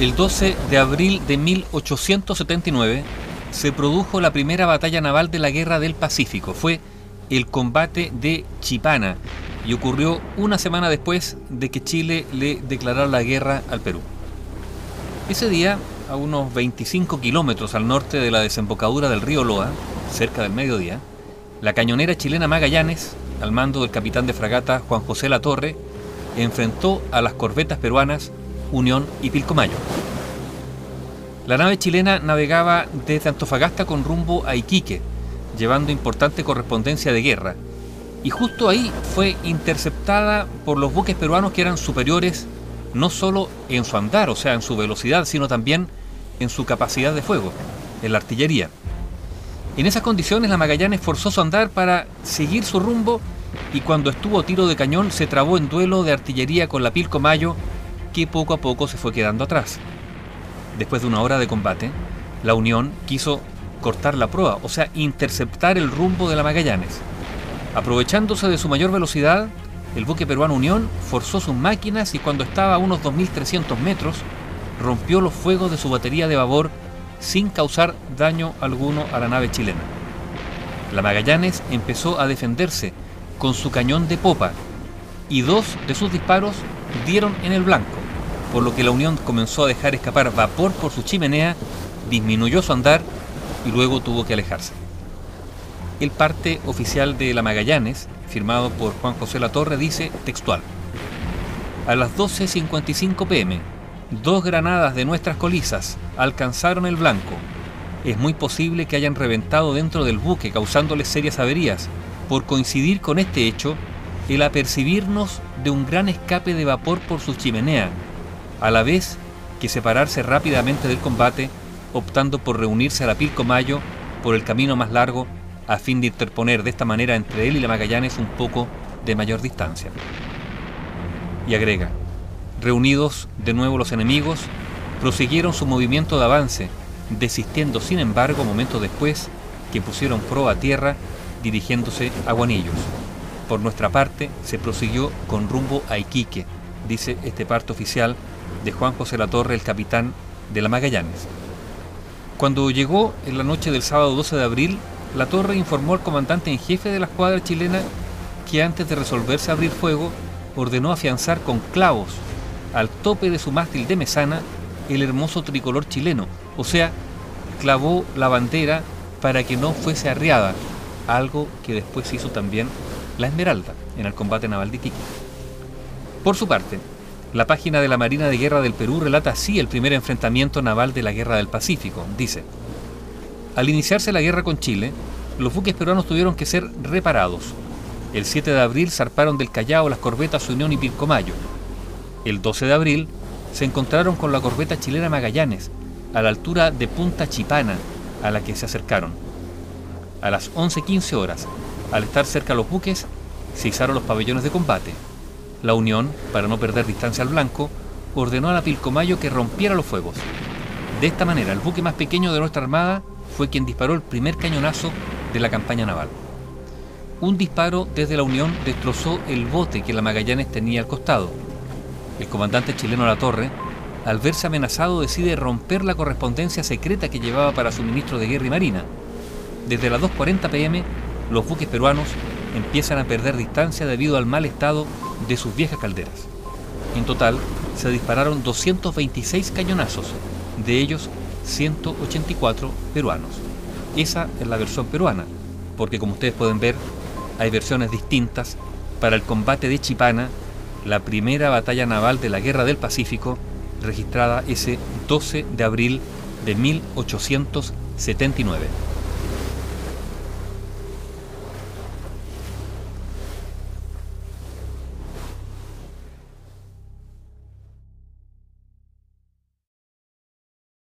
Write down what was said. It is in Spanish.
El 12 de abril de 1879 se produjo la primera batalla naval de la Guerra del Pacífico. Fue el combate de Chipana y ocurrió una semana después de que Chile le declarara la guerra al Perú. Ese día, a unos 25 kilómetros al norte de la desembocadura del río Loa, cerca del mediodía, la cañonera chilena Magallanes, al mando del capitán de fragata Juan José Latorre, enfrentó a las corbetas peruanas Unión y Pilcomayo. La nave chilena navegaba desde Antofagasta con rumbo a Iquique, llevando importante correspondencia de guerra, y justo ahí fue interceptada por los buques peruanos que eran superiores no solo en su andar, o sea, en su velocidad, sino también en su capacidad de fuego, en la artillería. En esas condiciones la Magallanes forzó su andar para seguir su rumbo y cuando estuvo tiro de cañón se trabó en duelo de artillería con la Pilcomayo que poco a poco se fue quedando atrás. Después de una hora de combate, la Unión quiso cortar la proa, o sea, interceptar el rumbo de la Magallanes. Aprovechándose de su mayor velocidad, el buque peruano Unión forzó sus máquinas y cuando estaba a unos 2.300 metros, rompió los fuegos de su batería de babor sin causar daño alguno a la nave chilena. La Magallanes empezó a defenderse con su cañón de popa y dos de sus disparos dieron en el blanco, por lo que la Unión comenzó a dejar escapar vapor por su chimenea, disminuyó su andar y luego tuvo que alejarse. El parte oficial de la Magallanes, firmado por Juan José Latorre, dice textual. A las 12.55 pm, dos granadas de nuestras colizas alcanzaron el blanco. Es muy posible que hayan reventado dentro del buque causándoles serias averías. Por coincidir con este hecho, el apercibirnos de un gran escape de vapor por su chimenea, a la vez que separarse rápidamente del combate, optando por reunirse a la Pilcomayo por el camino más largo, a fin de interponer de esta manera entre él y la Magallanes un poco de mayor distancia. Y agrega, reunidos de nuevo los enemigos, prosiguieron su movimiento de avance, desistiendo sin embargo momentos después que pusieron proa a tierra dirigiéndose a Guanillos. Por nuestra parte, se prosiguió con rumbo a Iquique, dice este parte oficial de Juan José Latorre, el capitán de la Magallanes. Cuando llegó en la noche del sábado 12 de abril, la torre informó al comandante en jefe de la escuadra chilena que antes de resolverse abrir fuego, ordenó afianzar con clavos al tope de su mástil de mesana el hermoso tricolor chileno, o sea, clavó la bandera para que no fuese arriada, algo que después hizo también la Esmeralda en el combate naval de Iquique. Por su parte, la página de la Marina de Guerra del Perú relata así el primer enfrentamiento naval de la Guerra del Pacífico. Dice, al iniciarse la guerra con Chile, los buques peruanos tuvieron que ser reparados. El 7 de abril zarparon del Callao las corbetas Unión y Pilcomayo. El 12 de abril se encontraron con la corbeta chilena Magallanes, a la altura de Punta Chipana, a la que se acercaron. A las 11.15 horas, al estar cerca los buques, se izaron los pabellones de combate. La Unión, para no perder distancia al blanco, ordenó a la Pilcomayo que rompiera los fuegos. De esta manera, el buque más pequeño de nuestra armada fue quien disparó el primer cañonazo de la campaña naval. Un disparo desde la Unión destrozó el bote que la Magallanes tenía al costado. El comandante chileno La Torre, al verse amenazado, decide romper la correspondencia secreta que llevaba para su ministro de Guerra y Marina. Desde las 2.40 pm, los buques peruanos empiezan a perder distancia debido al mal estado de sus viejas calderas. En total, se dispararon 226 cañonazos, de ellos 184 peruanos. Esa es la versión peruana, porque como ustedes pueden ver, hay versiones distintas para el combate de Chipana, la primera batalla naval de la Guerra del Pacífico, registrada ese 12 de abril de 1879.